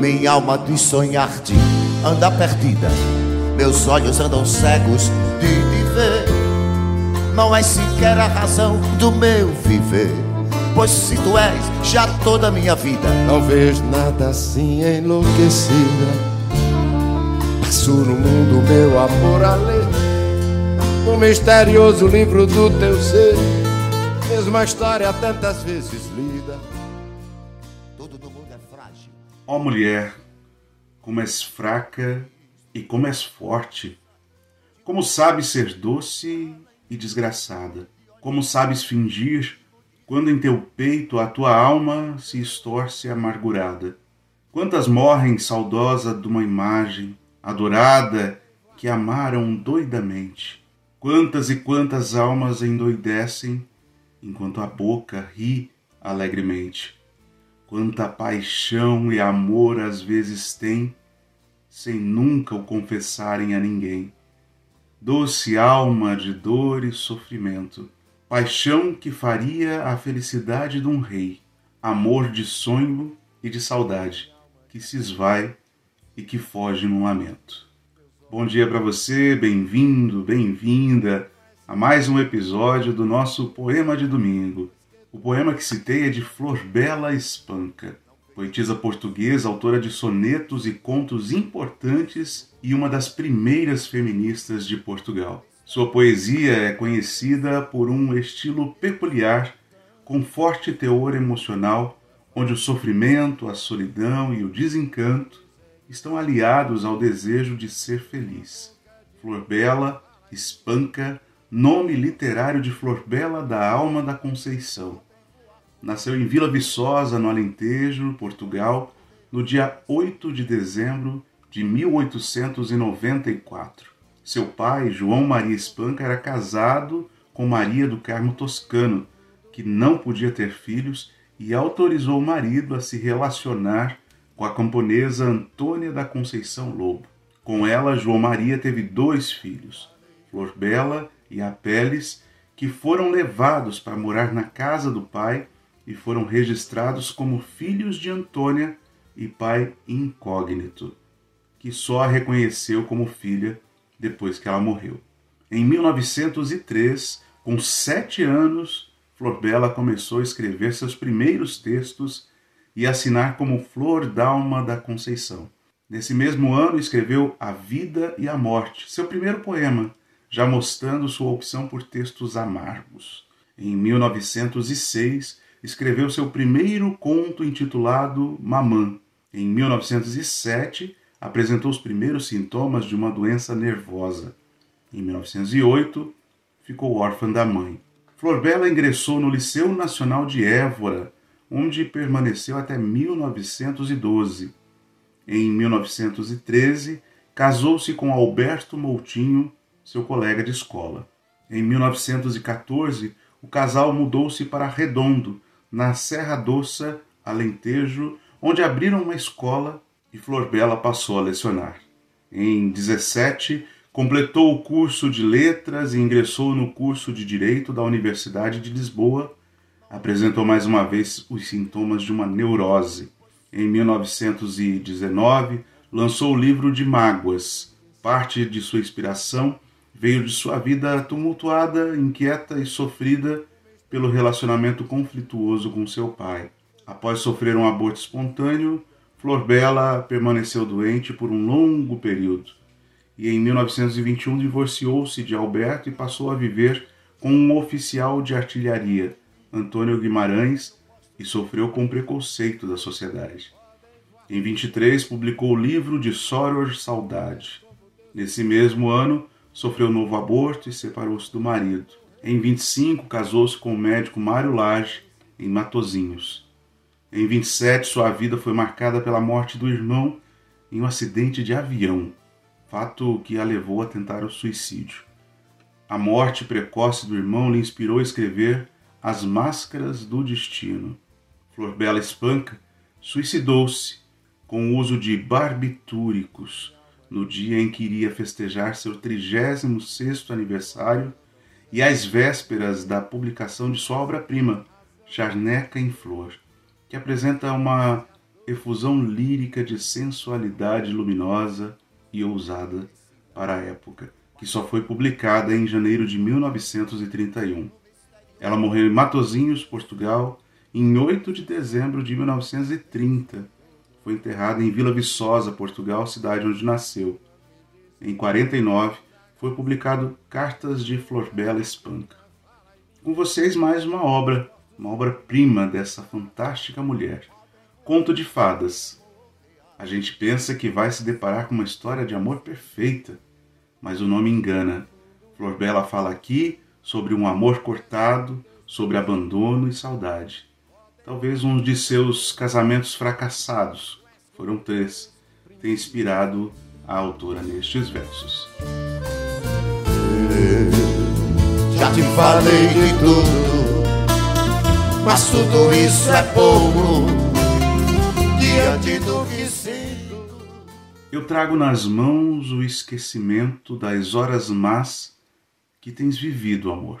Minha alma de sonhar-te anda perdida. Meus olhos andam cegos de te ver. Não és sequer a razão do meu viver. Pois se tu és já toda a minha vida. Não vejo nada assim enlouquecida. Passo no mundo meu amor a ler. O misterioso livro do teu ser. Mesma história tantas vezes lida. Ó mulher, como és fraca e como és forte, como sabes ser doce e desgraçada, como sabes fingir quando em teu peito a tua alma se estorce amargurada. Quantas morrem saudosa de uma imagem adorada que amaram doidamente. Quantas e quantas almas endoidecem enquanto a boca ri alegremente quanta paixão e amor às vezes têm, sem nunca o confessarem a ninguém. Doce alma de dor e sofrimento, paixão que faria a felicidade de um rei, amor de sonho e de saudade, que se esvai e que foge num lamento. Bom dia para você, bem-vindo, bem-vinda a mais um episódio do nosso Poema de Domingo. O poema que citei é de Flor Bela Espanca, poetisa portuguesa, autora de sonetos e contos importantes e uma das primeiras feministas de Portugal. Sua poesia é conhecida por um estilo peculiar, com forte teor emocional, onde o sofrimento, a solidão e o desencanto estão aliados ao desejo de ser feliz. Flor Bela espanca nome literário de Flor Bela da Alma da Conceição. Nasceu em Vila Viçosa, no Alentejo, Portugal, no dia 8 de dezembro de 1894. Seu pai, João Maria Espanca, era casado com Maria do Carmo Toscano, que não podia ter filhos e autorizou o marido a se relacionar com a camponesa Antônia da Conceição Lobo. Com ela, João Maria teve dois filhos, Flor Bela e Apeles, que foram levados para morar na casa do pai e foram registrados como filhos de Antônia e pai incógnito, que só a reconheceu como filha depois que ela morreu. Em 1903, com sete anos, Flor Bela começou a escrever seus primeiros textos e assinar como Flor Dalma da Conceição. Nesse mesmo ano, escreveu A Vida e a Morte, seu primeiro poema, já mostrando sua opção por textos amargos. Em 1906, escreveu seu primeiro conto intitulado Mamã. Em 1907, apresentou os primeiros sintomas de uma doença nervosa. Em 1908, ficou órfã da mãe. Flor Bela ingressou no Liceu Nacional de Évora, onde permaneceu até 1912. Em 1913, casou-se com Alberto Moutinho, seu colega de escola. Em 1914, o casal mudou-se para Redondo, na Serra Doça, Alentejo, onde abriram uma escola e Flor Bela passou a lecionar. Em 17, completou o curso de Letras e ingressou no curso de Direito da Universidade de Lisboa. Apresentou mais uma vez os sintomas de uma neurose. Em 1919, lançou o livro de Mágoas. Parte de sua inspiração veio de sua vida tumultuada, inquieta e sofrida pelo relacionamento conflituoso com seu pai. Após sofrer um aborto espontâneo, Flor Bela permaneceu doente por um longo período e em 1921 divorciou-se de Alberto e passou a viver com um oficial de artilharia, Antônio Guimarães, e sofreu com preconceito da sociedade. Em 23 publicou o livro de Soror Saudade. Nesse mesmo ano, sofreu novo aborto e separou-se do marido. Em 25, casou-se com o médico Mário Lage, em Matozinhos. Em 27, sua vida foi marcada pela morte do irmão em um acidente de avião, fato que a levou a tentar o suicídio. A morte precoce do irmão lhe inspirou a escrever As Máscaras do Destino. Flor Bela Espanca suicidou-se com o uso de barbitúricos no dia em que iria festejar seu 36º aniversário e às vésperas da publicação de sua obra-prima, Charneca em Flor, que apresenta uma efusão lírica de sensualidade luminosa e ousada para a época, que só foi publicada em janeiro de 1931. Ela morreu em Matozinhos, Portugal, em 8 de dezembro de 1930. Foi enterrada em Vila Viçosa, Portugal, cidade onde nasceu. Em 49, foi publicado Cartas de Florbela Espanca. Com vocês mais uma obra, uma obra-prima dessa fantástica mulher. Conto de Fadas. A gente pensa que vai se deparar com uma história de amor perfeita, mas o nome engana. Florbela fala aqui sobre um amor cortado, sobre abandono e saudade. Talvez um de seus casamentos fracassados, foram três, tenha inspirado a autora nestes versos. Já te falei de tudo, mas tudo isso é pouco diante do que sinto. Eu trago nas mãos o esquecimento das horas más que tens vivido, amor.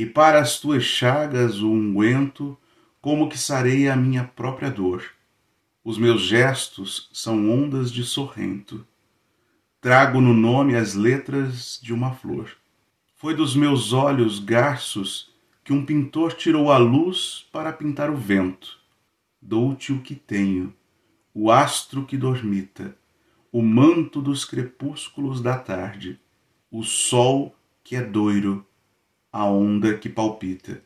E para as tuas chagas o unguento, como que sarei a minha própria dor. Os meus gestos são ondas de sorrento. Trago no nome as letras de uma flor. Foi dos meus olhos garços que um pintor tirou a luz para pintar o vento dou-te o que tenho, o astro que dormita, o manto dos crepúsculos da tarde, o sol que é doiro, a onda que palpita.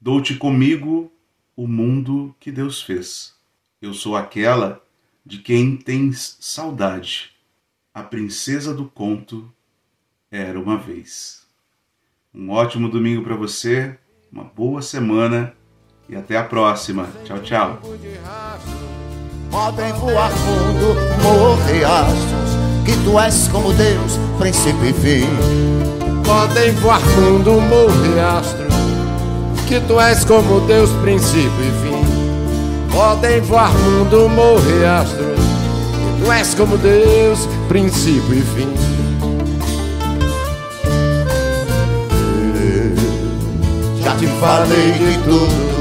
Dou-te comigo o mundo que Deus fez. Eu sou aquela de quem tens saudade. A princesa do conto era uma vez. Um ótimo domingo para você, uma boa semana e até a próxima. Tchau, tchau. Podem voar fundo, morrer astros, que tu és como Deus, princípio e fim. Podem voar fundo, morrer astros, que tu és como Deus, princípio e fim. Podem voar fundo, morrer astros, que tu és como Deus, princípio e fim. Já te falei de tudo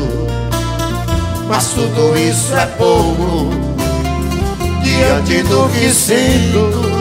mas tudo isso é pouco diante do que sinto